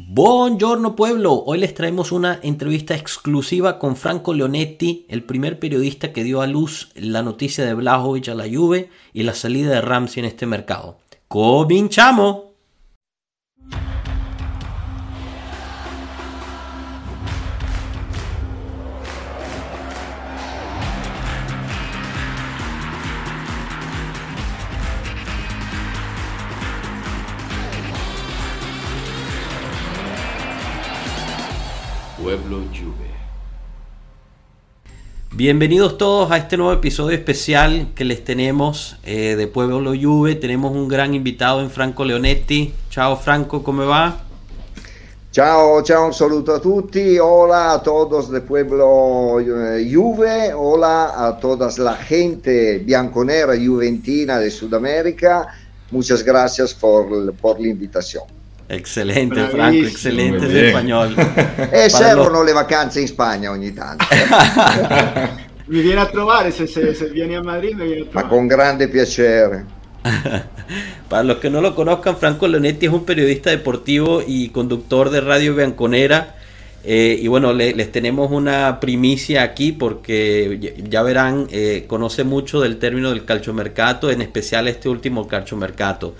Buongiorno pueblo, hoy les traemos una entrevista exclusiva con Franco Leonetti, el primer periodista que dio a luz la noticia de Blajovic a la Juve y la salida de Ramsey en este mercado. ¡Cominchamos! Bienvenidos todos a este nuevo episodio especial que les tenemos eh, de Pueblo Juve. Tenemos un gran invitado en Franco Leonetti. Ciao Franco, ¿cómo va? Ciao, ciao, un saluto a tutti. Hola a todos de Pueblo eh, Juve. Hola a toda la gente bianconera juventina de Sudamérica. Muchas gracias por, por la invitación. Excelente, Bravissimo. Franco, excelente in español. E servono le vacanze in Spagna ogni tanto. mi viene a trovare, se, se, se vieni a Madrid mi viene a trovare. Ma con grande piacere. Para los que no lo conozcan, Franco Leonetti es un periodista deportivo y conductor de Radio Bianconera. Eh, y bueno, le, les tenemos una primicia aquí porque ya verán, eh, conoce mucho del término del calciomercato, en especial este último calciomercato.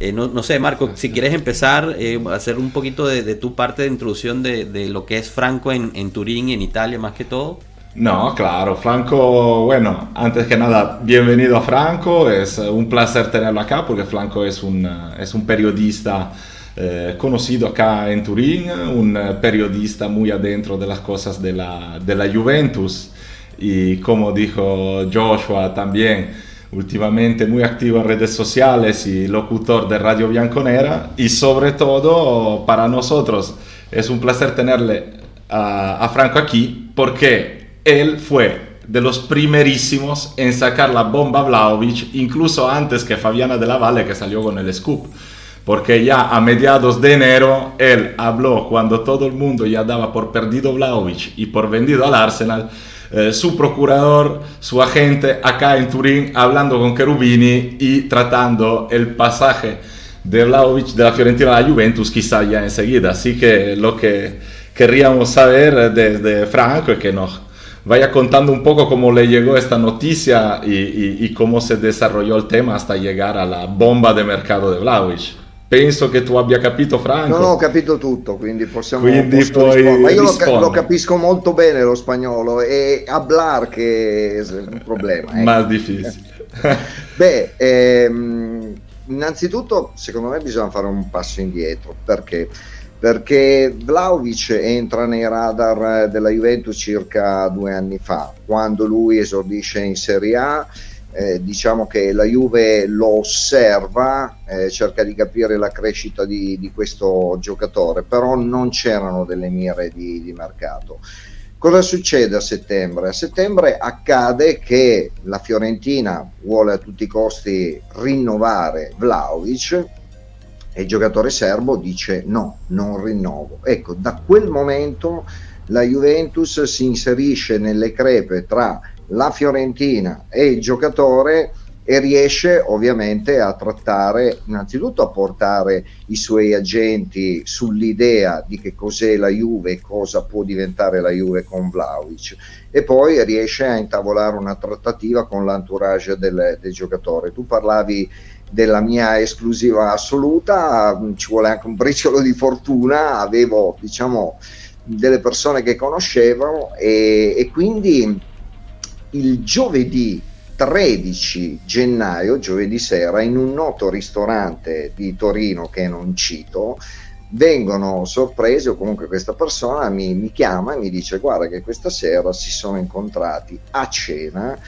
Eh, no, no, sé, Marco, si quieres empezar eh, a hacer un poquito de, de, tu parte de introducción de, de lo que es Franco en, en, Turín y en Italia más que todo. No, claro, Franco, bueno, antes que nada, bienvenido a Franco, es un placer tenerlo acá porque Franco es un, es un periodista eh, conocido acá en Turín, un periodista muy adentro de las cosas de la, de la Juventus. Y como dijo Joshua también, últimamente muy activo en redes sociales y locutor de Radio Bianconera y sobre todo para nosotros es un placer tenerle a, Franco aquí porque él fue de los primerísimos en sacar la bomba Vlaovic, incluso antes que Fabiana de la Valle que salió con el scoop. Porque ya a mediados de enero él habló cuando todo el mundo ya daba por perdido Vlaovic y por vendido al Arsenal eh, su procurador, su agente acá en Turín, hablando con Cherubini y tratando el pasaje de Vlaovic de la Fiorentina a la Juventus, quizá ya enseguida. Así que lo que querríamos saber desde Franco es que nos vaya contando un poco cómo le llegó esta noticia y, y, cómo se desarrolló el tema hasta llegar a la bomba de mercado de Vlaovic. Penso che tu abbia capito Franco. Non ho capito tutto, quindi possiamo quindi poi Ma io lo, lo, capisco molto bene lo spagnolo e hablar che è un problema. Eh. Ma difficile. Beh, ehm, innanzitutto secondo me bisogna fare un passo indietro perché perché Vlaovic entra nei radar della Juventus circa due anni fa, quando lui esordisce in Serie A eh, diciamo che la Juve lo osserva, eh, cerca di capire la crescita di, di, questo giocatore, però non c'erano delle mire di, di, mercato. Cosa succede a settembre? A settembre accade che la Fiorentina vuole a tutti i costi rinnovare Vlaovic e il giocatore serbo dice no, non rinnovo. Ecco, da quel momento la Juventus si inserisce nelle crepe tra la Fiorentina e il giocatore e riesce ovviamente a trattare, innanzitutto a portare i suoi agenti sull'idea di che cos'è la Juve e cosa può diventare la Juve con Vlaovic e poi riesce a intavolare una trattativa con l'entourage del, del giocatore. Tu parlavi della mia esclusiva assoluta, ci vuole anche un briciolo di fortuna, avevo diciamo delle persone che conoscevo e, e quindi il giovedì 13 gennaio, giovedì sera, in un noto ristorante di Torino che non cito, vengono sorpresi o comunque questa persona mi, mi, chiama e mi dice guarda che questa sera si sono incontrati a cena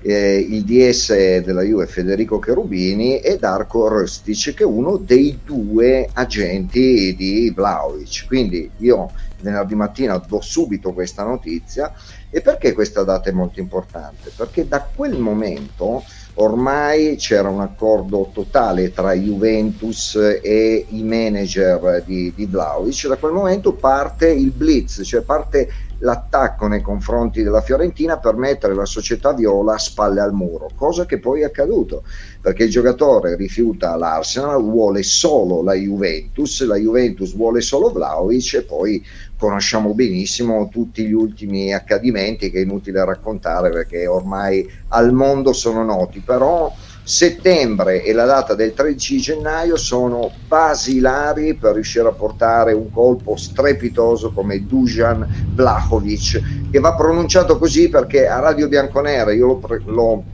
eh, il DS della Juve Federico Cherubini e Darko Rostic che è uno dei due agenti di Vlaovic quindi io venerdì mattina do subito questa notizia e perché questa data è molto importante? Perché da quel momento ormai c'era un accordo totale tra Juventus e i manager di, di Vlaovic, da quel momento parte il blitz, cioè parte l'attacco nei confronti della Fiorentina per mettere la società viola a spalle al muro, cosa che poi è accaduto, perché il giocatore rifiuta l'Arsenal, vuole solo la Juventus, la Juventus vuole solo Vlaovic e poi conosciamo benissimo tutti gli ultimi accadimenti che è inutile raccontare perché ormai al mondo sono noti, però settembre e la data del 13 gennaio sono basilari per riuscire a portare un colpo strepitoso come Dujan Vlahovic che va pronunciato così perché a Radio Bianconera io l'ho, l'ho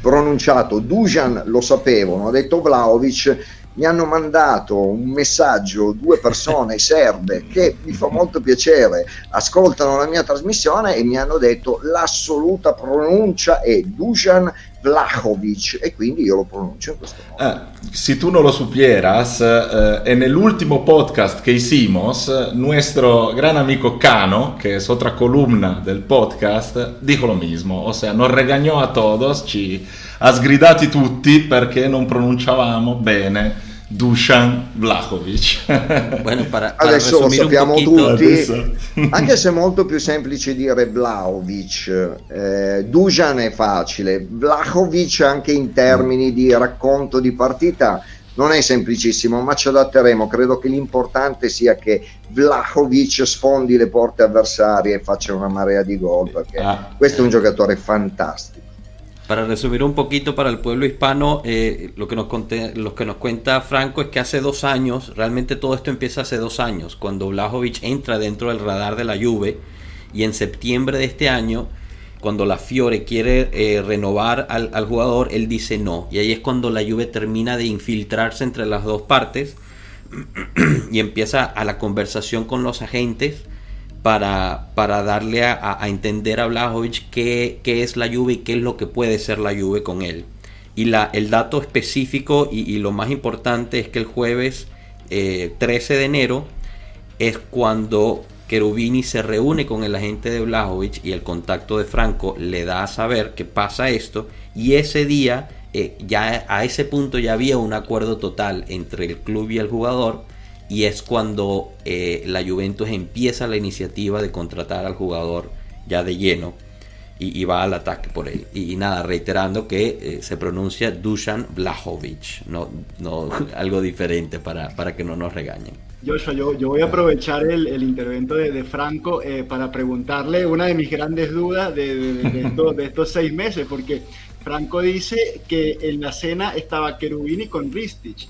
pronunciato Dujan lo sapevo, ho detto Vlahovic mi hanno mandato un messaggio due persone serbe che mi fa molto piacere, ascoltano la mia trasmissione e mi hanno detto l'assoluta pronuncia è Dusan Vlahovic e quindi io lo pronuncio in questo modo. Eh, si tu non lo supieras, eh, en el último podcast que hicimos, nuestro gran amico Cano, que es otra columna del podcast, dijo lo mismo, o sea, nos regañó a todos, ci ha sgridati tutti perché non pronunciavamo bene Dusan Vlahovic. Bueno, para, para adesso lo sappiamo tutti, adesso. anche se è molto più semplice dire Vlahovic. Eh, Dusan è facile, Vlahovic anche in termini di racconto di partita non è semplicissimo, ma ci adatteremo. Credo che l'importante sia che Vlahovic sfondi le porte avversarie e faccia una marea di gol, perché ah. questo è un giocatore fantastico. Para resumir un poquito para el pueblo hispano, eh, lo, que nos que nos cuenta Franco es que hace dos años, realmente todo esto empieza hace dos años, cuando Blajovic entra dentro del radar de la Juve y en septiembre de este año, cuando la Fiore quiere eh, renovar al, al, jugador, él dice no. Y ahí es cuando la Juve termina de infiltrarse entre las dos partes y empieza a la conversación con los agentes para, para darle a, entender a Blajovic qué, qué, es la Juve y qué es lo que puede ser la Juve con él. Y la, el dato específico y, lo más importante es que el jueves 13 eh, de enero es cuando Cherubini se reúne con el agente de Blajovic y el contacto de Franco le da a saber que pasa esto y ese día eh, ya a ese punto ya había un acuerdo total entre el club y el jugador y es cuando eh, la Juventus empieza la iniciativa de contratar al jugador ya de lleno y, y va al ataque por él. Y, y nada, reiterando que eh, se pronuncia Dusan Blajovic, no, no algo diferente para, para que no nos regañen. Joshua, yo, yo voy a aprovechar el, el intervento de, de Franco eh, para preguntarle una de mis grandes dudas de, de, de, estos, de estos seis meses, porque Franco dice que en la cena estaba Cherubini con Ristich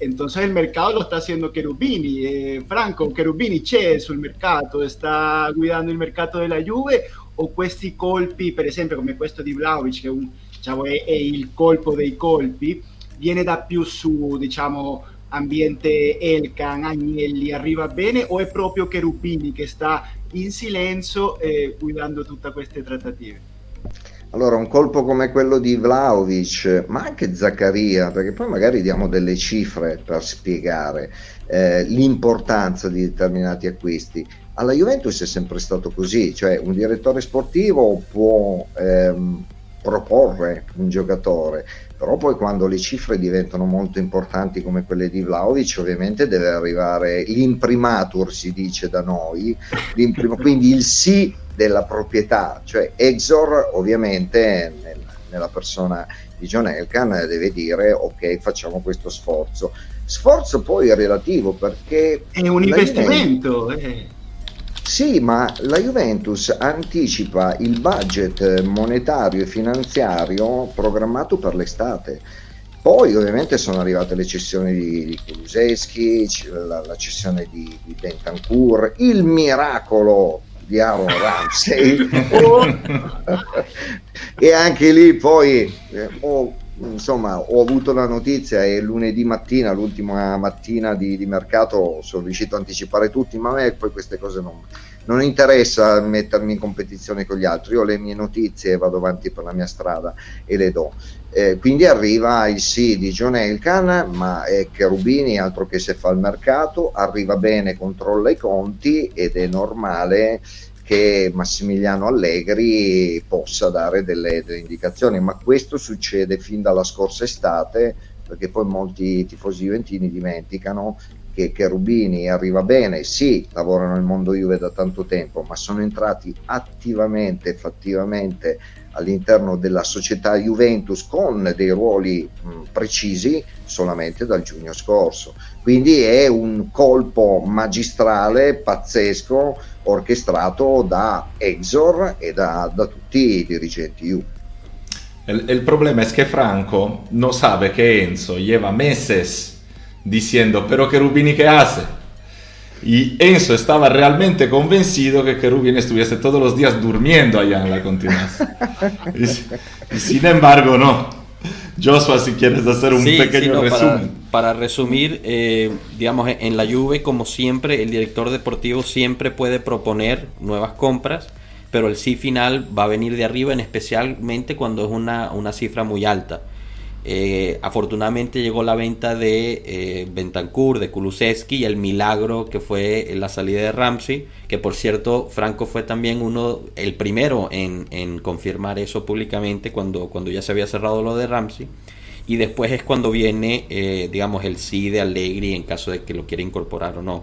entonces il mercato lo sta haciendo Cherubini. Eh, Franco, Cherubini c'è sul mercato, sta guidando il mercato della Juve o questi colpi, per esempio come questo di Vlaovic, che un, diciamo, è il colpo dei colpi, viene da più su, diciamo, ambiente Elkan, Agnelli, arriva bene o è proprio Cherubini che sta in silenzio eh, guidando tutte queste trattative? Allora, un colpo come quello di Vlaovic, ma anche Zaccaria, perché poi magari diamo delle cifre per spiegare eh, l'importanza di determinati acquisti. Alla Juventus è sempre stato così, cioè un direttore sportivo può ehm, proporre un giocatore, però poi quando le cifre diventano molto importanti come quelle di Vlaovic ovviamente deve arrivare l'imprimatur si dice da noi, quindi il sì della proprietà, cioè Exor ovviamente nel, nella persona di John Elkan deve dire ok facciamo questo sforzo, sforzo poi relativo perché... È un investimento. Eh. Sì, ma la Juventus anticipa il budget monetario e finanziario programmato per l'estate. Poi ovviamente sono arrivate le cessioni di, di Kuluseschi, la, la, cessione di, di Bentancur, il miracolo di Aaron Ramsey e anche lì poi eh, ho, insomma, ho avuto la notizia e lunedì mattina, l'ultima mattina di, di, mercato, sono riuscito a anticipare tutti, ma a me poi queste cose non, non interessa mettermi in competizione con gli altri, io ho le mie notizie vado avanti per la mia strada e le do. Eh, quindi arriva il sì di John Elkan, ma è Cherubini, altro che se fa il mercato, arriva bene, controlla i conti ed è normale che Massimiliano Allegri possa dare delle, delle indicazioni, ma questo succede fin dalla scorsa estate, perché poi molti tifosi juventini dimenticano che, che Rubini arriva bene, sì, lavorano nel mondo Juve da tanto tempo, ma sono entrati attivamente, fattivamente all'interno della società Juventus con dei ruoli mh, precisi solamente dal giugno scorso. Quindi è un colpo magistrale, pazzesco, orchestrato da Exor e da, da tutti i dirigenti Juve. El, el problema es que Franco no sabe que Enzo lleva meses diciendo, pero que Rubini qué hace? Y Enzo estaba realmente convencido que Cherubini estuviese todos los días durmiendo allá en la continuación. y, y, sin embargo, no. Joshua, si quieres hacer un sí, pequeño sí, no, resumen. Para, para resumir, eh, digamos, en la Juve, como siempre, el director deportivo siempre puede proponer nuevas compras, pero el sí final va a venir de arriba, en especialmente cuando es una, una cifra muy alta. Eh, afortunadamente llegó la venta de eh, Bentancur, de Kulusevski y el milagro que fue la salida de Ramsey, que por cierto Franco fue también uno, el primero en, en, confirmar eso públicamente cuando, cuando ya se había cerrado lo de Ramsey. Y después es cuando viene, eh, digamos, el sí de Allegri en caso de que lo quiera incorporar o no.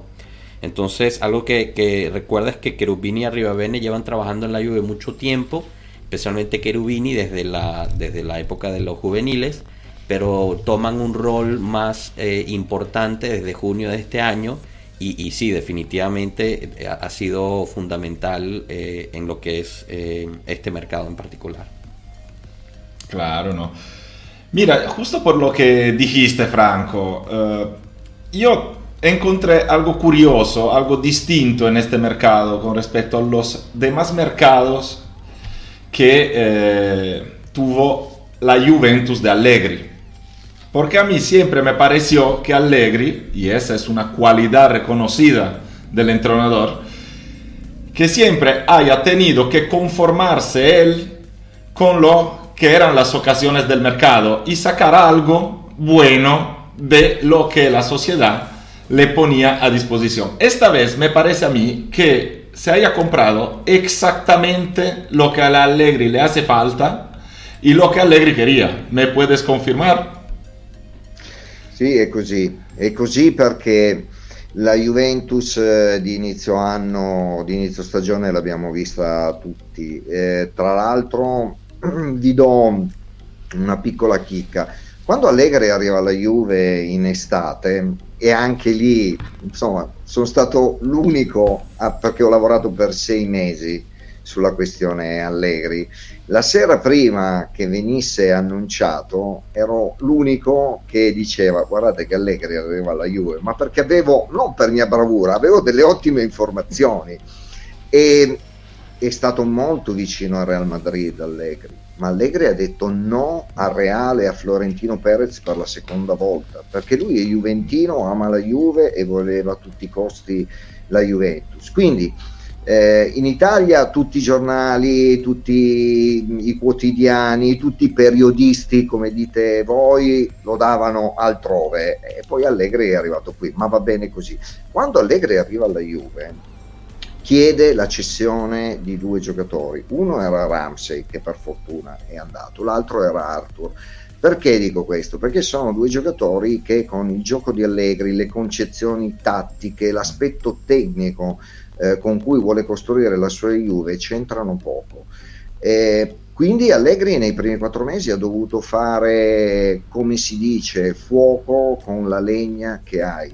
Entonces, algo que, que recuerda es que Cherubini y Arribavene llevan trabajando en la Juve mucho tiempo, especialmente Cherubini desde la, desde la época de los juveniles pero toman un rol más eh, importante desde junio de este año y, y sí, definitivamente eh, ha sido fundamental eh, en lo que es eh, este mercado en particular. Claro, ¿no? Mira, justo por lo que dijiste, Franco, uh, yo encontré algo curioso, algo distinto en este mercado con respecto a los demás mercados que eh, tuvo la Juventus de Allegri. Porque a mí siempre me pareció que Allegri, y esa es una cualidad reconocida del entrenador, que siempre haya tenido que conformarse él con lo que eran las ocasiones del mercado y sacar algo bueno de lo que la sociedad le ponía a disposición. Esta vez me parece a mí que se haya comprado exactamente lo que a la Allegri le hace falta y lo que Allegri quería. ¿Me puedes confirmar? Sì, è così. È così perché la Juventus eh, di inizio anno, di inizio stagione l'abbiamo vista tutti. Eh, tra l'altro vi do una piccola chicca. Quando Allegri arriva alla Juve in estate, e anche lì, insomma, sono stato l'unico, a, perché ho lavorato per sei mesi sulla questione Allegri, la sera prima che venisse annunciato ero l'unico che diceva guardate che Allegri arriva alla Juve, ma perché avevo, non per mia bravura, avevo delle ottime informazioni. E è stato molto vicino al Real Madrid Allegri, ma Allegri ha detto no al Reale a Florentino Perez per la seconda volta, perché lui è juventino, ama la Juve e voleva a tutti i costi la Juventus. Quindi eh, in Italia tutti i giornali, tutti i quotidiani, tutti i periodisti, come dite voi, lo davano altrove e poi Allegri è arrivato qui, ma va bene così. Quando Allegri arriva alla Juve chiede la cessione di due giocatori, uno era Ramsey che per fortuna è andato, l'altro era Arthur. Perché dico questo? Perché sono due giocatori che con il gioco di Allegri, le concezioni tattiche, l'aspetto tecnico eh, con cui vuole costruire la sua Juve c'entrano poco. Eh, quindi Allegri nei primi quattro mesi ha dovuto fare, come si dice, fuoco con la legna che hai.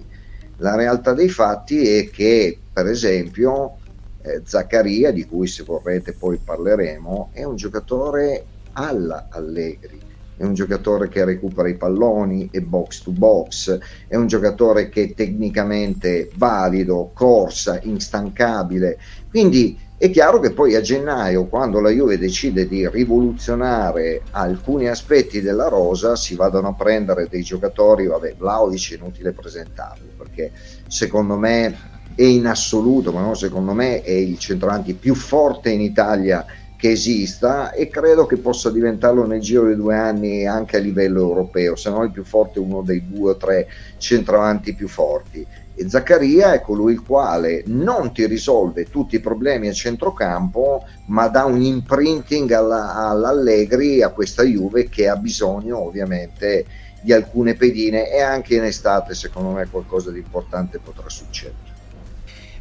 La realtà dei fatti è che, per esempio, eh, Zaccaria, di cui se vorrete poi parleremo, è un giocatore alla Allegri è un giocatore che recupera i palloni e box to box, è un giocatore che è tecnicamente valido, corsa, instancabile. Quindi è chiaro che poi a gennaio, quando la Juve decide di rivoluzionare alcuni aspetti della rosa, si vadano a prendere dei giocatori, vabbè, Vlaovic è inutile presentarlo, perché secondo me e in assoluto, ma no, secondo me è il centravanti più forte in Italia che esista e credo che possa diventarlo nel giro di due anni anche a livello europeo, se non il più forte uno dei due o tre centravanti più forti. E Zaccaria è colui il quale non ti risolve tutti i problemi a centrocampo, ma dà un imprinting alla, all'Allegri, a questa Juve che ha bisogno ovviamente di alcune pedine e anche in estate secondo me qualcosa di importante potrà succedere.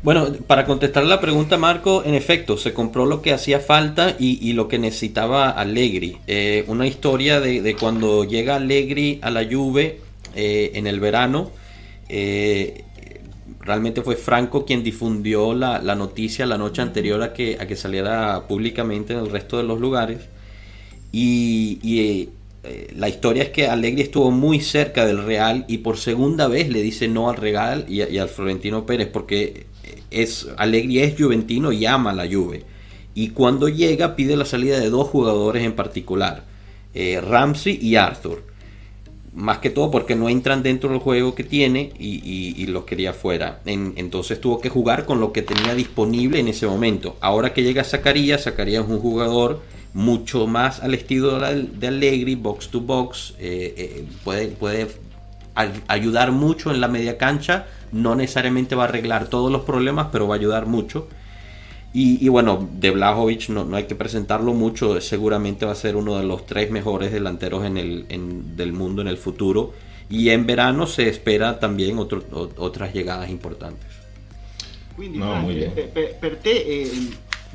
Bueno, para contestar la pregunta, Marco, en efecto, se compró lo que hacía falta y, lo que necesitaba Allegri. Eh, una historia de, cuando llega Allegri a la Juve eh, en el verano. Eh, realmente fue Franco quien difundió la, noticia la noche anterior a que, saliera públicamente en el resto de los lugares. Y, eh, la historia es que Allegri estuvo muy cerca del Real y por segunda vez le dice no al Real y al Florentino Pérez porque es Allegri es juventino y ama la Juve. Y cuando llega pide la salida de dos jugadores en particular, eh, Ramsey y Arthur. Más que todo porque no entran dentro del juego que tiene y, y, los quería fuera. En, entonces tuvo que jugar con lo que tenía disponible en ese momento. Ahora que llega Zacarías, Zacarías es un jugador mucho más al estilo de Allegri, box to box, eh, eh, puede, puede ayudar mucho en la media cancha, no necesariamente va a arreglar todos los problemas, pero va a ayudar mucho. Y, y bueno, de Blajovic no, no, hay que presentarlo mucho, seguramente va a ser uno de los tres mejores delanteros en el, en, del mundo en el futuro. Y en verano se espera también otro, otras llegadas importantes. Quindi, no, Frank, per, per, te eh,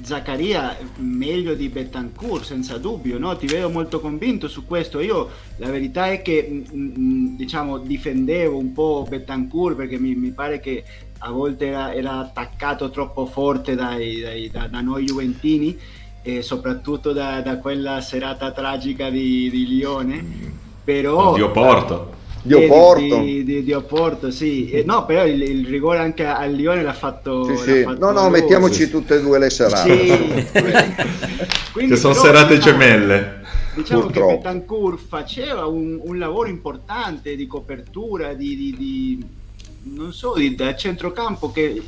Zaccaria meglio di Bettancourt senza dubbio, no? ti vedo molto convinto su questo. Io la verità è che mh, mm, mm, diciamo difendevo un po' Bettancourt perché mi, mi pare che a volte era, era attaccato troppo forte dai, dai, da, da, noi Juventini e soprattutto da, da, quella serata tragica di, di Lione. Però, di Oporto di Oporto. Di, di, di, Oporto, sì. Eh, no, però il, il, rigore anche al Lione l'ha fatto. Sì, sì. Fatto no, no, lui. mettiamoci tutte e due le serate. Sì. Quindi, che sono però, serate diciamo, gemelle. Diciamo Purtroppo. che Betancourt faceva un, un, lavoro importante di copertura, di, di non so, di, da centrocampo che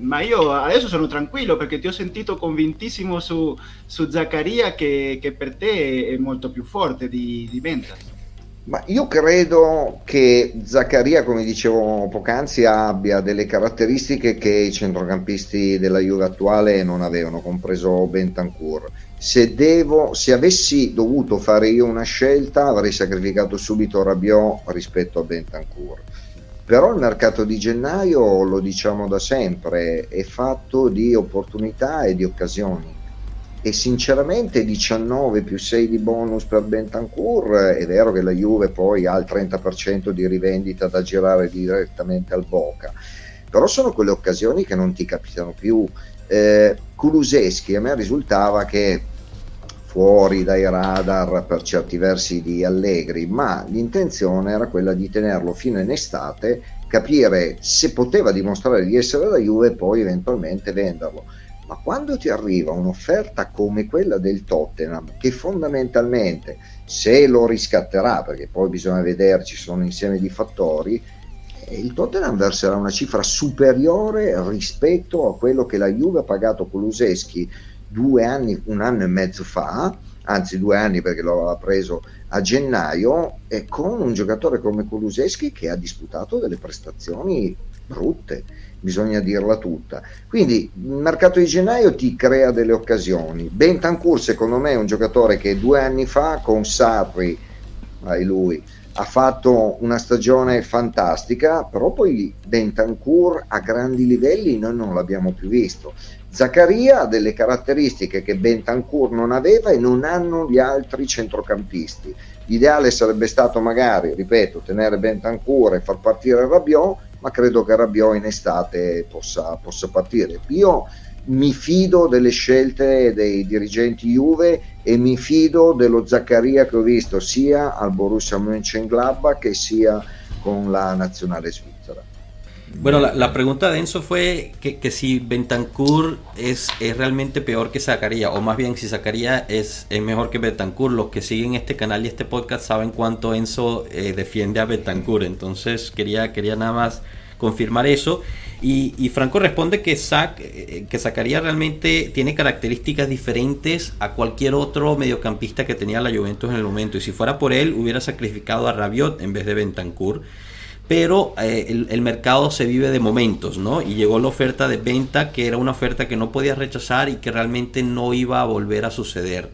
ma io adesso sono tranquillo perché ti ho sentito convintissimo su, su Zaccaria che, che, per te è molto più forte di, di Ventas. Ma io credo che Zaccaria, come dicevo poc'anzi, abbia delle caratteristiche che i centrocampisti della Juve attuale non avevano, compreso Bentancur. Se, devo, se avessi dovuto fare io una scelta, avrei sacrificato subito Rabiot rispetto a Bentancur. Però il mercato di gennaio, lo diciamo da sempre, è fatto di opportunità e di occasioni e sinceramente 19 più 6 di bonus per Bentancur è vero che la Juve poi ha il 30% di rivendita da girare direttamente al Boca però sono quelle occasioni che non ti capitano più. Eh, Kuluseschi a me risultava che fuori dai radar per certi versi di Allegri ma l'intenzione era quella di tenerlo fino in estate capire se poteva dimostrare di essere la Juve e poi eventualmente venderlo ma quando ti arriva un'offerta come quella del Tottenham, che fondamentalmente se lo riscatterà, perché poi bisogna vedere, ci sono insieme di fattori, eh, il Tottenham verserà una cifra superiore rispetto a quello che la Juve ha pagato Kuluseschi due anni, un anno e mezzo fa, anzi due anni perché lo aveva preso a gennaio, e con un giocatore come Kuluseschi che ha disputato delle prestazioni brutte bisogna dirla tutta. Quindi il mercato di gennaio ti crea delle occasioni. Bentancur secondo me è un giocatore che due anni fa con Sarri, vai lui, ha fatto una stagione fantastica, però poi Bentancur a grandi livelli noi non l'abbiamo più visto. Zaccaria ha delle caratteristiche che Bentancur non aveva e non hanno gli altri centrocampisti. L'ideale sarebbe stato magari, ripeto, tenere Bentancur e far partire Rabiot ma credo che Rabiot in estate possa, possa partire. Io mi fido delle scelte dei dirigenti Juve e mi fido dello Zaccaria che ho visto sia al Borussia Mönchengladbach che sia con la nazionale svizzera. Bueno, la, pregunta de Enzo fue que, si Bentancur es, es, realmente peor que Zacarías, o más bien si Zacarías es, es, mejor que Bentancur. Los que siguen este canal y este podcast saben cuánto Enzo eh, defiende a Bentancur, entonces quería, quería nada más confirmar eso. Y, Franco responde que, Zac, eh, que Zacarías realmente tiene características diferentes a cualquier otro mediocampista que tenía la Juventus en el momento. Y si fuera por él, hubiera sacrificado a Rabiot en vez de Bentancur. Pero eh, el, mercado se vive de momentos, ¿no? Y llegó la oferta de venta, que era una oferta que no podía rechazar y que realmente no iba a volver a suceder.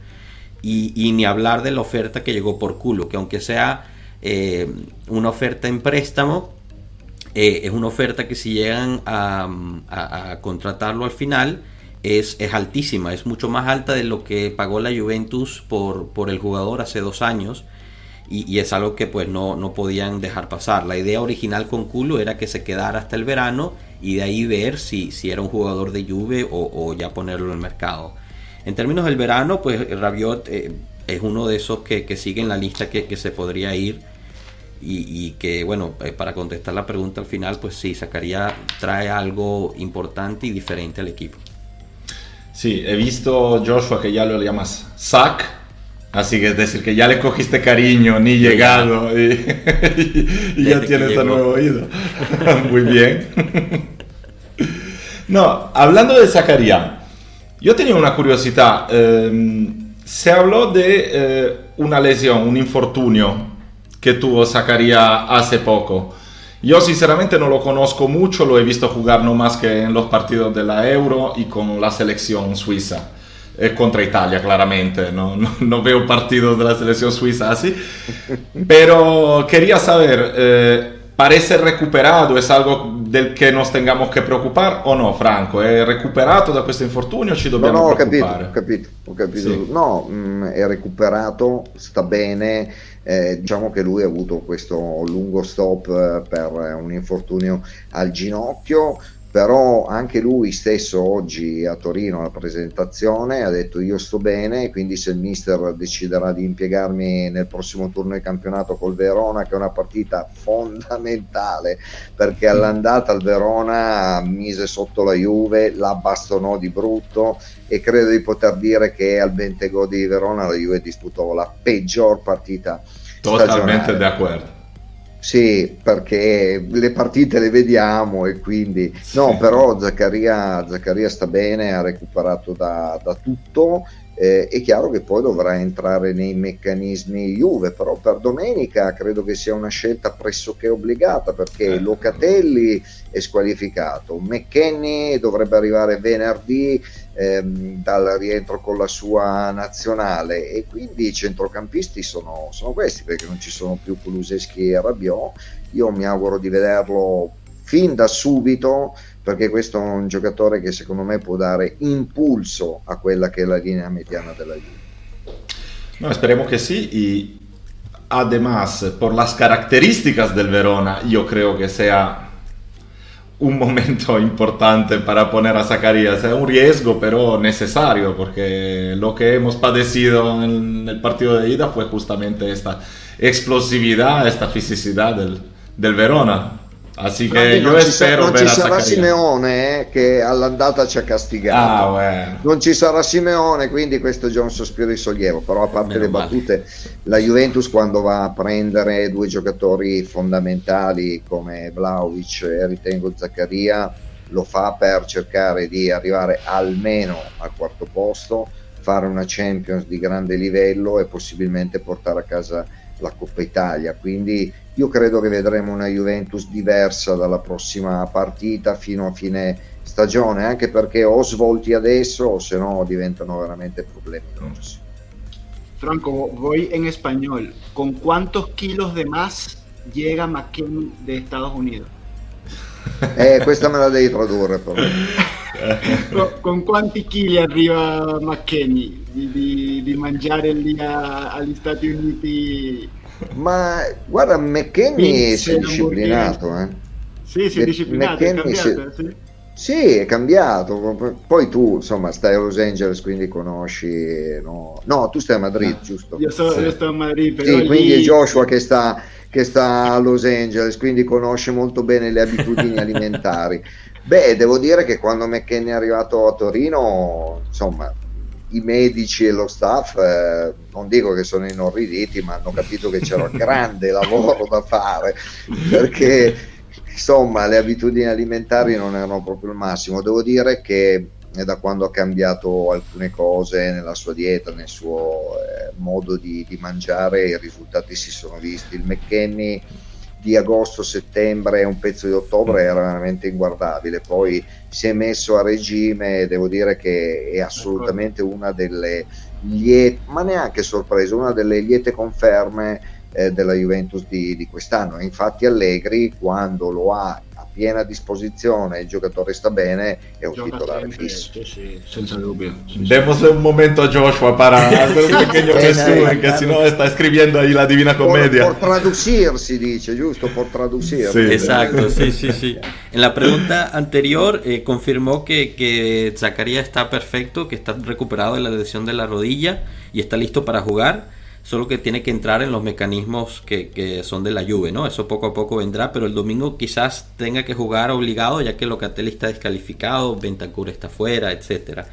Y, ni hablar de la oferta que llegó por culo, que aunque sea eh, una oferta en préstamo, eh, es una oferta que si llegan a, contratarlo al final es, altísima, es mucho más alta de lo que pagó la Juventus por el jugador hace dos años y, es algo que pues no, no, podían dejar pasar. La idea original con Culo era que se quedara hasta el verano y de ahí ver si, si era un jugador de Juve o, ya ponerlo en el mercado. En términos del verano, pues Rabiot eh, es uno de esos que, que sigue en la lista que, que se podría ir y, que, bueno, eh, para contestar la pregunta al final, pues sí, sacaría, trae algo importante y diferente al equipo. Sí, he visto Joshua que ya lo llamas Sac, así que es decir, que ya le cogiste cariño, ni llegado, y, ya tienes a nuevo oído. Muy bien. no, hablando de Zacarías, yo tenía una curiosidad. Em, se habló de eh, una lesión, un infortunio que tuvo Zacarías hace poco. Yo sinceramente no lo conozco mucho, lo he visto jugar no más que en los partidos de la Euro y con la selección suiza. Eh, contra Italia, claramente, no, no, veo partidos de la selección suiza así. Pero quería saber, eh, ¿parece recuperado? ¿Es algo del che nos tengamos che preoccupare o no, Franco? È recuperato da questo infortunio o ci dobbiamo no, no, preoccupare? Ho capito, ho capito. Ho capito. Sì. No, mh, mm, è recuperato, sta bene. Eh, diciamo che lui ha avuto questo lungo stop eh, per un infortunio al ginocchio però anche lui stesso oggi a Torino alla presentazione ha detto io sto bene quindi se il mister deciderà di impiegarmi nel prossimo turno di campionato col Verona che è una partita fondamentale perché all'andata al Verona mise sotto la Juve la bastonò di brutto e credo di poter dire che al Bentego di Verona la Juve disputò la peggior partita totalmente d'accordo sì, perché le partite le vediamo e quindi... No, però Zaccaria, Zaccaria sta bene, ha recuperato da, da tutto. Eh, è chiaro che poi dovrà entrare nei meccanismi Juve, però per domenica credo che sia una scelta pressoché obbligata perché eh. Locatelli è squalificato, McKenny dovrebbe arrivare venerdì ehm, dal rientro con la sua nazionale. E quindi i centrocampisti sono, sono questi perché non ci sono più Kuluseschi e Rabiot. Io mi auguro di vederlo fin da subito perché questo è un giocatore che secondo me può dare impulso a quella che è la linea mediana della Juve. No, esperemos que sí y además por las características del Verona yo creo que sea un momento importante para poner a Zacarías. Es un riesgo, pero necesario, porque lo que hemos padecido en el partido de ida fue justamente esta explosividad, esta fisicidad del, del Verona. Así che io spero non ci sarà Simeone eh, che all'andata ci ha castigato. Ah, non ci sarà Simeone quindi questo è già un sospiro di sollievo. Però a parte Meno le battute male. la Juventus quando va a prendere due giocatori fondamentali come Vlaovic e ritengo Zaccaria lo fa per cercare di arrivare almeno al quarto posto fare una Champions di grande livello e possibilmente portare a casa la Coppa Italia quindi io credo che vedremo una Juventus diversa dalla prossima partita fino a fine stagione, anche perché o svolti adesso o se no diventano veramente problemi grossi. Franco, voy en español. ¿Con cuántos kilos de más llega McKinney de Estados Unidos? Eh, questa me la devi tradurre però. con, con, quanti chili arriva McKenny di, di, di mangiare lì a, agli Stati Uniti ma guarda, McKenny si è disciplinato. Eh. Sì, si è disciplinato, è cambiato, si... sì. Sì, è cambiato. Poi tu, insomma, stai a Los Angeles, quindi conosci. No, no tu stai a Madrid, no, giusto? Io, so, sì. io, sto a Madrid. Però sì, lì... quindi è Joshua che sta, che sta, a Los Angeles, quindi conosce molto bene le abitudini alimentari. Beh, devo dire che quando McKenny è arrivato a Torino, insomma, i medici e lo staff, eh, non dico che sono inorriditi, ma hanno capito che c'era grande lavoro da fare perché insomma le abitudini alimentari non erano proprio il massimo. Devo dire che da quando ha cambiato alcune cose nella sua dieta, nel suo eh, modo di, di, mangiare, i risultati si sono visti. Il McKenny di agosto-settembre e un pezzo di ottobre era veramente inguardabile, poi si è messo a regime, devo dire che è assolutamente una delle liete, ma neanche sorpresa, una delle liete conferme eh, della Juventus di, di quest'anno. Infatti Allegri quando lo ha piena disposizione, il giocatore sta bene, è un Gioca titolare sempre, fisso. Sì, sì, senza dubbio. Sì, Demos un momento a Joshua para hacer un pequeño resumen, que si no está escribiendo ahí la Divina Comedia. Por, por traducir, si dice, giusto, por traducir. Exacto, sí, sí, sí. En la pregunta anterior eh, confirmó que, que Zacarías está perfecto, que está recuperado de la lesión de la rodilla y está listo para jugar solo que tiene que entrar en los mecanismos que, son de la lluvia, ¿no? Eso poco a poco vendrá, pero el domingo quizás tenga que jugar obligado, ya que Locatelli está descalificado, Bentancur está fuera, etcétera.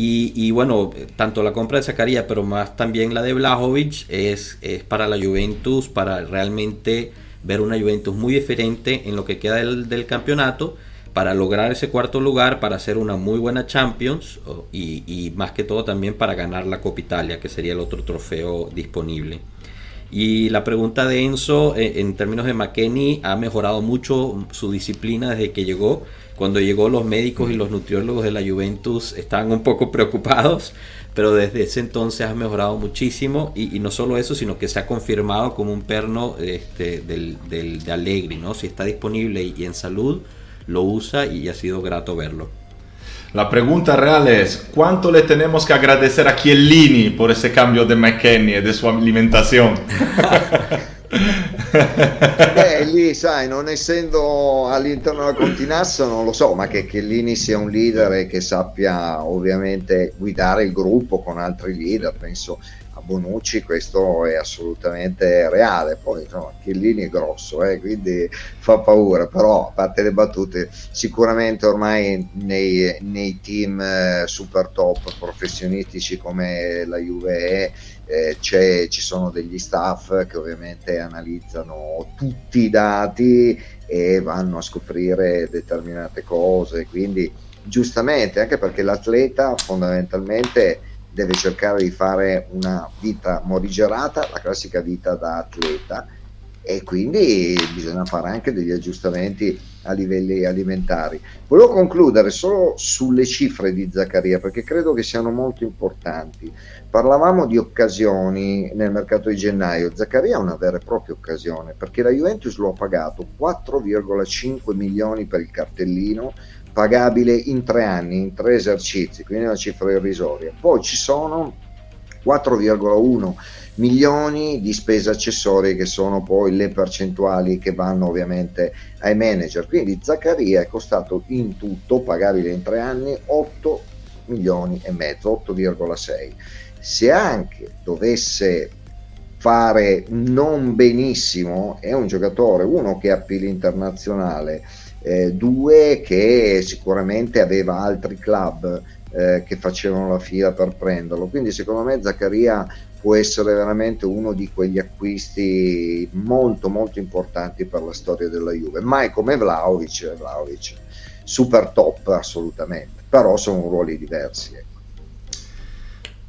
Y, bueno, tanto la compra de Zacarías, pero más también la de Blajovic, es, es para la Juventus, para realmente ver una Juventus muy diferente en lo que queda del, del campeonato para lograr ese cuarto lugar, para hacer una muy buena Champions y, más que todo también para ganar la Copa Italia, que sería el otro trofeo disponible. Y la pregunta de Enzo, eh, en términos de McKenny, ha mejorado mucho su disciplina desde que llegó. Cuando llegó los médicos y los nutriólogos de la Juventus estaban un poco preocupados, pero desde ese entonces ha mejorado muchísimo y, no solo eso, sino que se ha confirmado como un perno este, del, de Allegri, ¿no? Si está disponible y en salud, lo usa y ha sido grato verlo. La pregunta real es, ¿cuánto le tenemos que agradecer a Chiellini por ese cambio de McKenny e de su alimentación? Beh, lì sai, non essendo all'interno della continassa, non lo so, ma che Chiellini sia un leader e che sappia ovviamente guidare il gruppo con altri leader, penso Bonucci questo è assolutamente reale, poi insomma Chiellini è grosso, eh, quindi fa paura, però a parte le battute, sicuramente ormai nei, nei team eh, super top professionistici come la Juve eh, ci sono degli staff che ovviamente analizzano tutti i dati e vanno a scoprire determinate cose, quindi giustamente anche perché l'atleta fondamentalmente deve cercare di fare una vita morigerata, la classica vita da atleta e quindi bisogna fare anche degli aggiustamenti a livelli alimentari. Volevo concludere solo sulle cifre di Zaccaria perché credo che siano molto importanti. Parlavamo di occasioni nel mercato di gennaio, Zaccaria è una vera e propria occasione perché la Juventus lo ha pagato 4,5 milioni per il cartellino, pagabile in tre anni, in tre esercizi, quindi una cifra irrisoria. Poi ci sono 4,1 milioni di spese accessorie che sono poi le percentuali che vanno ovviamente ai manager. Quindi Zaccaria è costato in tutto, pagabile in tre anni, 8 milioni e mezzo, 8,6. Se anche dovesse fare non benissimo, è un giocatore, uno che ha appeal internazionale, eh, due che sicuramente aveva altri club eh, che facevano la fila per prenderlo. Quindi secondo me Zaccaria può essere veramente uno di quegli acquisti molto molto importanti per la storia della Juve, mai come Vlaovic, Vlaovic super top assolutamente, però sono ruoli diversi.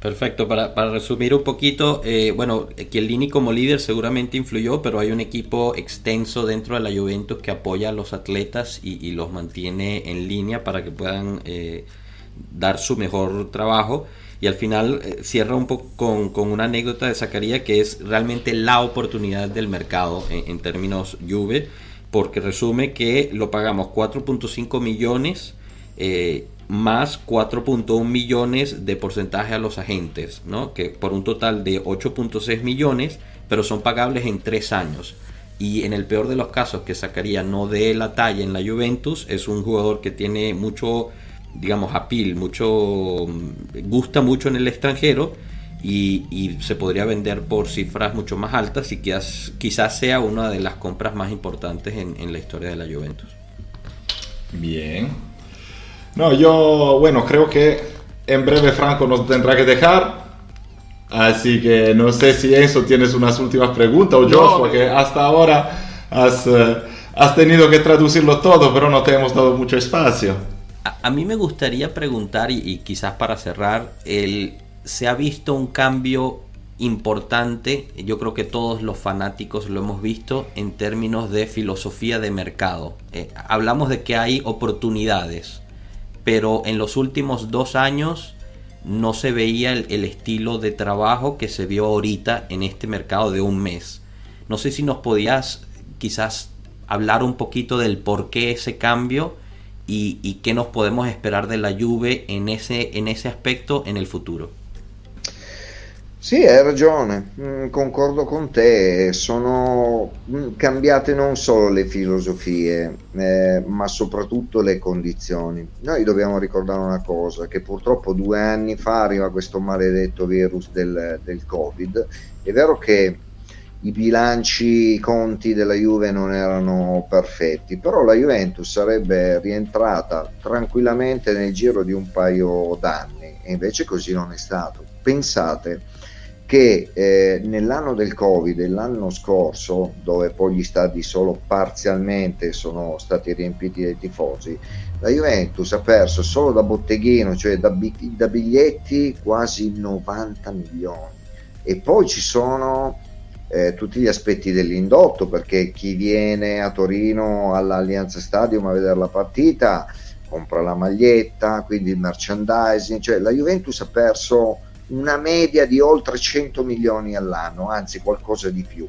Perfecto, para, para, resumir un poquito, eh, bueno, Chiellini como líder seguramente influyó, pero hay un equipo extenso dentro de la Juventus que apoya a los atletas y, los mantiene en línea para que puedan eh, dar su mejor trabajo. Y al final eh, cierra un poco con, con, una anécdota de Zacarías que es realmente la oportunidad del mercado en, en términos Juve, porque resume que lo pagamos 4.5 millones eh, más 4.1 millones de porcentaje a los agentes, ¿no? que por un total de 8.6 millones, pero son pagables en tres años. Y en el peor de los casos que sacaría no de la talla en la Juventus, es un jugador que tiene mucho, digamos, apil, mucho, gusta mucho en el extranjero y, se podría vender por cifras mucho más altas y quizás, quizás sea una de las compras más importantes en, en la historia de la Juventus. Bien, no, yo, bueno, creo que en breve Franco nos tendrá que dejar. Así que no sé si eso tienes unas últimas preguntas o yo, porque hasta ahora has, eh, has tenido que traducirlo todo, pero no te hemos dado mucho espacio. A, mí me gustaría preguntar, y, quizás para cerrar, el, ¿se ha visto un cambio importante? Yo creo que todos los fanáticos lo hemos visto en términos de filosofía de mercado. Eh, hablamos de que hay oportunidades, pero en los últimos dos años no se veía el, estilo de trabajo que se vio ahorita en este mercado de un mes. No sé si nos podías quizás hablar un poquito del por qué ese cambio y, qué nos podemos esperar de la Juve en ese, en ese aspecto en el futuro. Sì, hai ragione, mm, concordo con te, sono mm, cambiate non solo le filosofie, eh, ma soprattutto le condizioni. Noi dobbiamo ricordare una cosa, che purtroppo due anni fa arriva questo maledetto virus del, del Covid. È vero che i bilanci, i conti della Juve non erano perfetti, però la Juventus sarebbe rientrata tranquillamente nel giro di un paio d'anni e invece così non è stato. Pensate che eh, nell'anno del Covid, l'anno scorso, dove poi gli stadi solo parzialmente sono stati riempiti dai tifosi, la Juventus ha perso solo da botteghino, cioè da, da biglietti, quasi 90 milioni. E poi ci sono eh, tutti gli aspetti dell'indotto, perché chi viene a Torino all'Allianza Stadium a vedere la partita compra la maglietta, quindi il merchandising, cioè la Juventus ha perso una media di oltre 100 milioni all'anno, anzi qualcosa di più.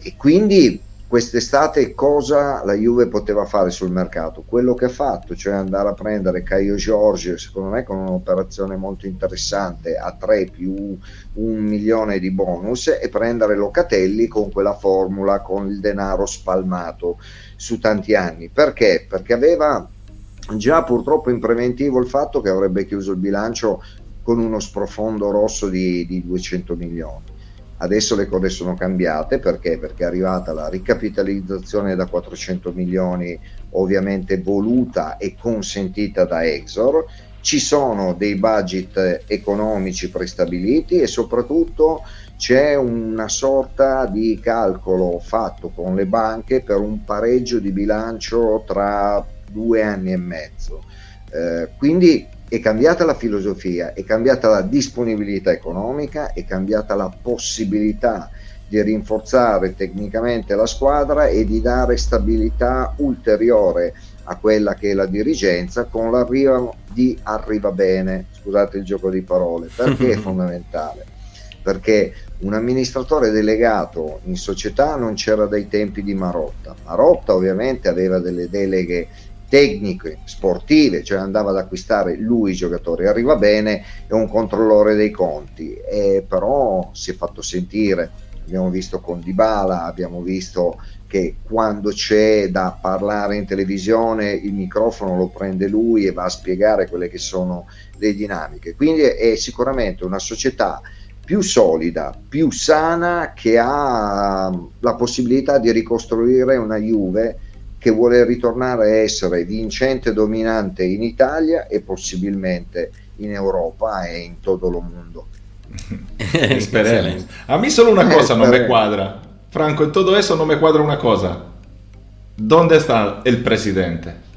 E quindi quest'estate cosa la Juve poteva fare sul mercato? Quello che ha fatto, cioè andare a prendere Caio Giorgio, secondo me con un'operazione molto interessante, a 3 più un milione di bonus e prendere Locatelli con quella formula, con il denaro spalmato su tanti anni. Perché? Perché aveva già purtroppo in preventivo il fatto che avrebbe chiuso il bilancio con uno sprofondo rosso di, di 200 milioni. Adesso le cose sono cambiate perché? perché è arrivata la ricapitalizzazione da 400 milioni, ovviamente voluta e consentita da Exor. Ci sono dei budget economici prestabiliti e soprattutto c'è una sorta di calcolo fatto con le banche per un pareggio di bilancio tra due anni e mezzo. Eh, quindi è cambiata la filosofia, è cambiata la disponibilità economica, è cambiata la possibilità di rinforzare tecnicamente la squadra e di dare stabilità ulteriore a quella che è la dirigenza con l'arrivo di arriva bene, scusate il gioco di parole, perché è fondamentale? Perché un amministratore delegato in società non c'era dai tempi di Marotta. Marotta ovviamente aveva delle deleghe tecniche, sportive, cioè andava ad acquistare lui i giocatori, arriva bene, è un controllore dei conti, e però si è fatto sentire, abbiamo visto con Dybala, abbiamo visto che quando c'è da parlare in televisione il microfono lo prende lui e va a spiegare quelle che sono le dinamiche, quindi è sicuramente una società più solida, più sana che ha la possibilità di ricostruire una Juve che vuole ritornare a essere vincente e dominante in Italia e possibilmente in Europa e in tutto il mondo. Esperemos. A mí solo una cosa no me cuadra. Franco, in tutto eso no me cuadra una cosa. Dove sta il presidente?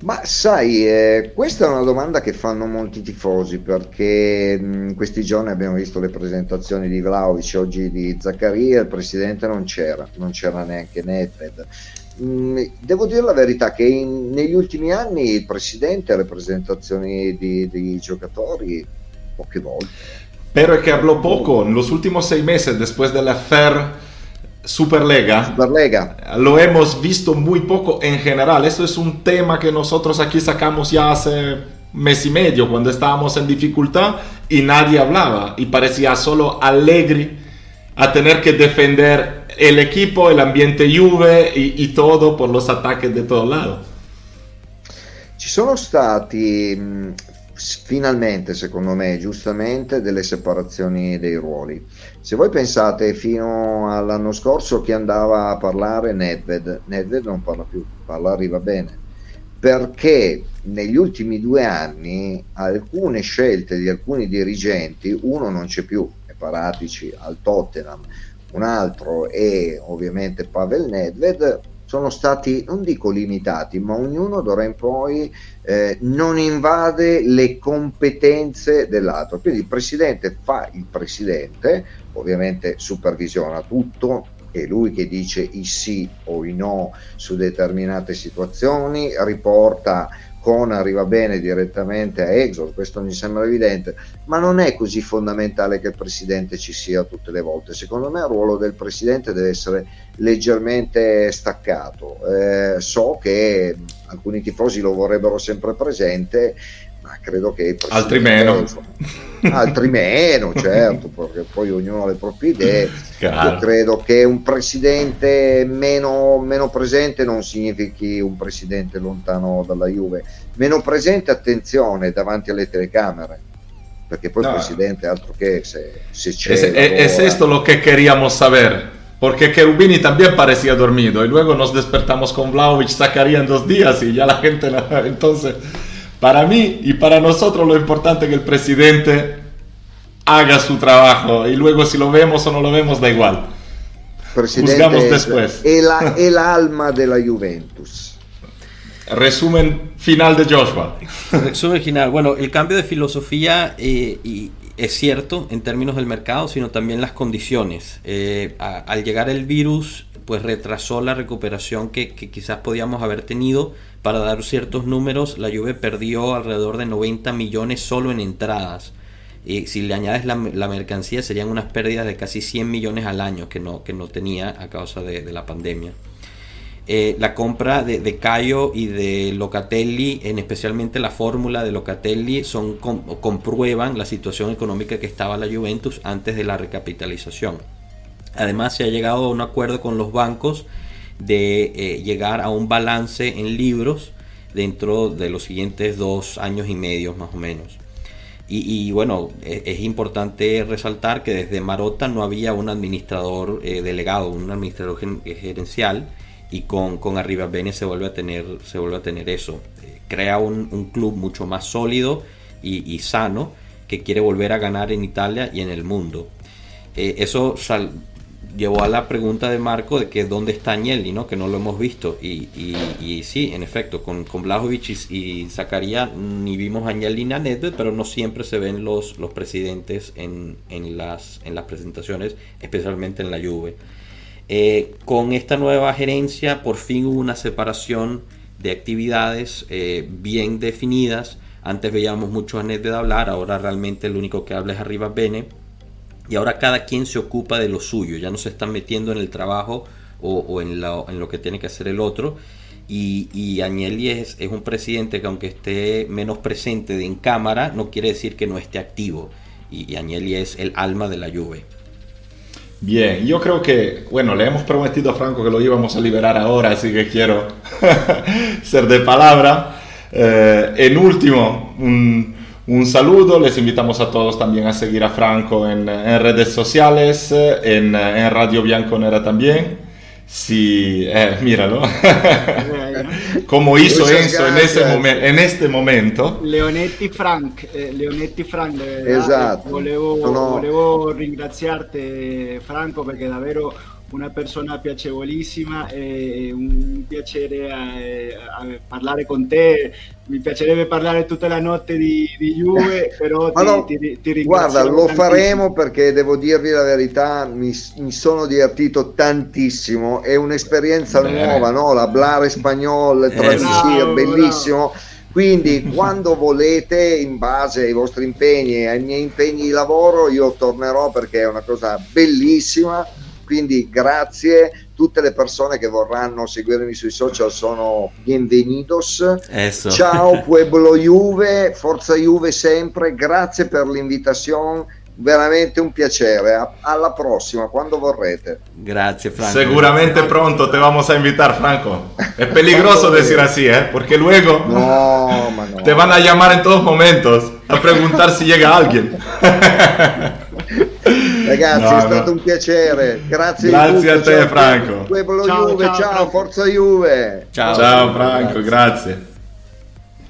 Ma sai, eh, questa è una domanda che fanno molti tifosi perché in questi giorni abbiamo visto le presentazioni di Vlaovic, oggi di Zaccaria, il presidente non c'era, non c'era neanche Nedved. Mm, devo dire la verità che in, negli ultimi anni il presidente alle presentazioni di, di giocatori poche volte. Pero es que habló poco. En los últimos seis meses, después del affair Superlega, Superlega, lo hemos visto muy poco en general. Esto es un tema que nosotros aquí sacamos ya hace mes y medio, cuando estábamos en dificultad y nadie hablaba. Y parecía solo alegre a tener que defender el equipo, el ambiente Juve y, y todo por los ataques de todos lados. Ci sono stati finalmente, secondo me, giustamente, delle separazioni dei ruoli. Se voi pensate fino all'anno scorso chi andava a parlare Nedved, Nedved non parla più, parla arriva bene, perché negli ultimi due anni alcune scelte di alcuni dirigenti, uno non c'è più, è Paratici al Tottenham, un altro è ovviamente Pavel Nedved, sono stati, non dico limitati, ma ognuno d'ora in poi eh, non invade le competenze dell'altro. Quindi il presidente fa il presidente, ovviamente supervisiona tutto, è lui che dice i sì o i no su determinate situazioni, riporta con arriva bene direttamente a Exor, questo mi sembra evidente, ma non è così fondamentale che il presidente ci sia tutte le volte. Secondo me il ruolo del presidente deve essere leggermente staccato. Eh, so che alcuni tifosi lo vorrebbero sempre presente, ma credo che altri meno altri meno certo perché poi ognuno ha le proprie idee Chiaro. io credo che un presidente meno, meno, presente non significhi un presidente lontano dalla Juve meno presente attenzione davanti alle telecamere perché poi no. il presidente altro che se, se c'è es, es esto lo que queríamos saber porque Cherubini también parecía dormido y luego nos despertamos con Vlaovic Zacarías en dos días y ya la gente entonces Para mí y para nosotros lo importante es que el presidente haga su trabajo y luego si lo vemos o no lo vemos da igual. Presidente Juzgamos después. Es la, el alma de la Juventus. Resumen final de Joshua. Resumen final. Bueno, el cambio de filosofía eh, y es cierto en términos del mercado, sino también las condiciones. Eh, al llegar el virus, pues retrasó la recuperación que, quizás podíamos haber tenido para dar ciertos números, la Juve perdió alrededor de 90 millones solo en entradas. Y si le añades la, mercancía serían unas pérdidas de casi 100 millones al año que no, que no tenía a causa de, la pandemia. Eh, la compra de, de, Cayo y de Locatelli, en especialmente la fórmula de Locatelli, son, comprueban la situación económica que estaba la Juventus antes de la recapitalización. Además se ha llegado a un acuerdo con los bancos de eh, llegar a un balance en libros dentro de los siguientes dos años y medio más o menos. Y, bueno, e, es, importante resaltar que desde Marota no había un administrador eh, delegado, un administrador eh, gerencial y con, con Arriba Bene se vuelve a tener, se vuelve a tener eso. crea un, club mucho más sólido y, sano que quiere volver a ganar en Italia y en el mundo. eso llevó a la pregunta de Marco de que dónde está Agnelli, ¿no? que no lo hemos visto. Y, y, sí, en efecto, con, con Blajovic y, Zacarías ni vimos a Agnelli ni a Nedved, pero no siempre se ven los, los presidentes en, en, las, en las presentaciones, especialmente en la Juve. Eh, con esta nueva gerencia, por fin hubo una separación de actividades eh, bien definidas. Antes veíamos mucho a Nedved hablar, ahora realmente el único que habla es Arriba Bene y ahora cada quien se ocupa de lo suyo, ya no se están metiendo en el trabajo o, en, lo que tiene que hacer el otro. Y, y Agnelli es, un presidente que aunque esté menos presente en cámara, no quiere decir que no esté activo. Y, y Agnelli es el alma de la Juve. Bien, yo creo que, bueno, le hemos prometido a Franco que lo íbamos a liberar ahora, así que quiero ser de palabra. Eh, en último, un, un saludo, les invitamos a todos también a seguir a Franco en, redes sociales, en, en, Radio Bianconera también. Sí, eh, míralo. Como hizo Enzo en, ese momen- en este momento. Leonetti Frank, eh, Leonetti Frank, esatto. volevo, no. volevo ringraziarti Franco perché davvero una persona piacevolissima e un piacere a, eh, a parlare con te. Mi piacerebbe parlare tutta la notte di, di Juve, però ti, no, ti, ti ringrazio. Guarda, lo tantissimo. faremo perché devo dirvi la verità, mi, mi sono divertito tantissimo, è un'esperienza Beh. nuova, no? L'hablare spagnolo, eh, tradurre, bellissimo. Quindi quando volete, in base ai vostri impegni e ai miei impegni di lavoro, io tornerò perché è una cosa bellissima quindi grazie. Tutte le persone che vorranno seguirmi sui social sono bienvenidos. Eso. ciao Pueblo Juve forza Juve sempre. Grazie per l'invitazione. Veramente un piacere. Alla prossima quando vorrete. Grazie Franco. Seguramente pronto te vamos a invitar Franco. Es peligroso decir así ¿eh? porque luego no, no. te van a llamar en todos momentos a preguntar si llega alguien Ragazzi, no, è stato un piacere. Grazie, grazie a te, ciao, Franco. Pueblo ciao, Juve, ciao, ciao Forza Juve. Ciao, ciao Franco, grazie. grazie.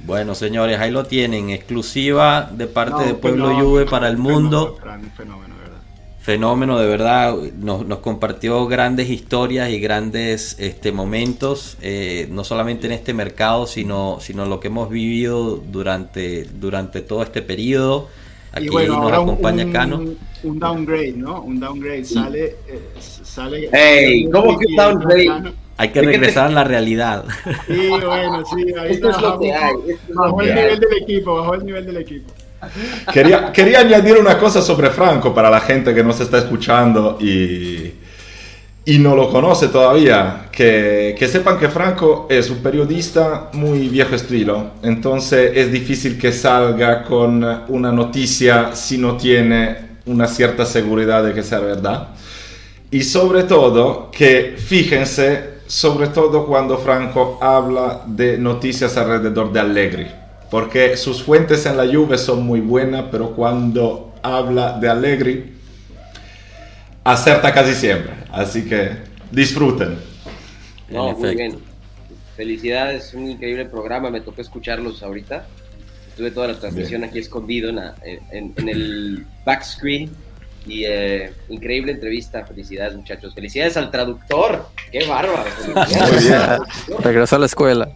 Bueno, señores, ahí lo tienen, exclusiva de parte no, de Pueblo no, Juve para el mundo. Fenómeno, fenómeno, ¿verdad? fenómeno de verdad, nos, compartió grandes historias y grandes este, momentos, eh, no solamente en este mercado, sino, sino lo que hemos vivido durante, durante todo este periodo. Aquí nos acompaña un, Cano. Un downgrade, ¿no? Un downgrade sale. Eh, sale ¡Ey! ¿Cómo que downgrade? Hay que regresar a la realidad. Sí, bueno, sí, ahí Esto es lo que hay. Bajó el nivel del equipo, bajó el nivel del equipo. Quería, quería añadir una cosa sobre Franco para la gente que nos está escuchando y, y no lo conoce todavía. Que, que, sepan que Franco es un periodista muy viejo estilo. Entonces es difícil que salga con una noticia si no tiene una cierta seguridad de que sea verdad. Y sobre todo que fíjense, sobre todo cuando Franco habla de noticias alrededor de Allegri porque sus fuentes en la Juve son muy buenas, pero cuando habla de Allegri, acerta casi siempre. Así que disfruten. No, muy bien. Felicidades, un increíble programa. Me tocó escucharlos ahorita. Estuve toda la transmisión aquí escondido en, el backscreen. Y eh, increíble entrevista. Felicidades, muchachos. Felicidades al traductor. Qué bárbaro. Regresó a la escuela.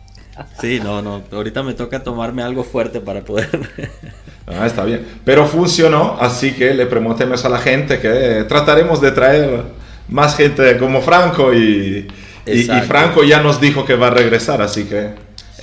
Sí, no, no. Ahorita me toca tomarme algo fuerte para poder. Ah, está bien. Pero funcionó, así que le prometemos a la gente que trataremos de traer más gente como Franco y, y, Franco ya nos dijo que va a regresar, así que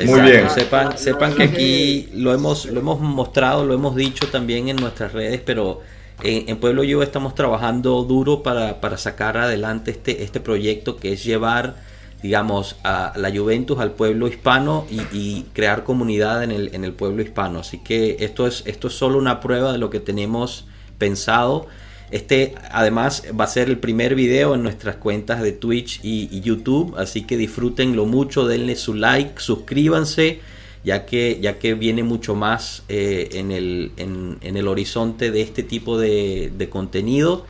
muy bien. Sepan, sepan que aquí lo hemos, lo hemos mostrado, lo hemos dicho también en nuestras redes, pero en, en Pueblo Yo estamos trabajando duro para, para sacar adelante este, este proyecto que es llevar digamos, a la Juventus al pueblo hispano y, crear comunidad en el, en el, pueblo hispano. Así que esto es, esto es solo una prueba de lo que tenemos pensado. Este además va a ser el primer video en nuestras cuentas de Twitch y, YouTube, así que disfrútenlo mucho, denle su like, suscríbanse, ya que, ya que viene mucho más eh, en, el, en, el horizonte de este tipo de, de contenido.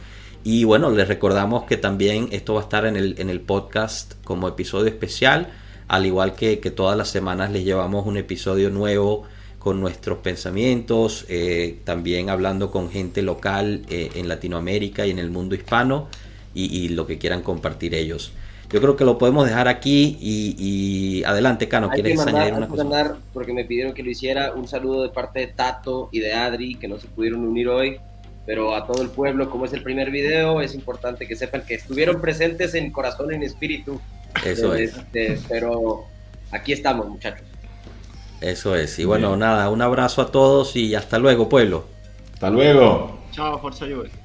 Y bueno, les recordamos que también esto va a estar en el, en el podcast como episodio especial, al igual que, que todas las semanas les llevamos un episodio nuevo con nuestros pensamientos, eh, también hablando con gente local eh, en Latinoamérica y en el mundo hispano y, lo que quieran compartir ellos. Yo creo que lo podemos dejar aquí y, adelante, Cano, ¿quieres añadir una cosa? porque me pidieron que lo hiciera, un saludo de parte de Tato y de Adri, que no se pudieron unir hoy pero a todo el pueblo, como es el primer video, es importante que sepan que estuvieron presentes en corazón y en espíritu. Eso es. Este, pero aquí estamos, muchachos. Eso es. Y bueno, nada, un abrazo a todos y hasta luego, pueblo. Hasta luego. Chao, Forza Juve.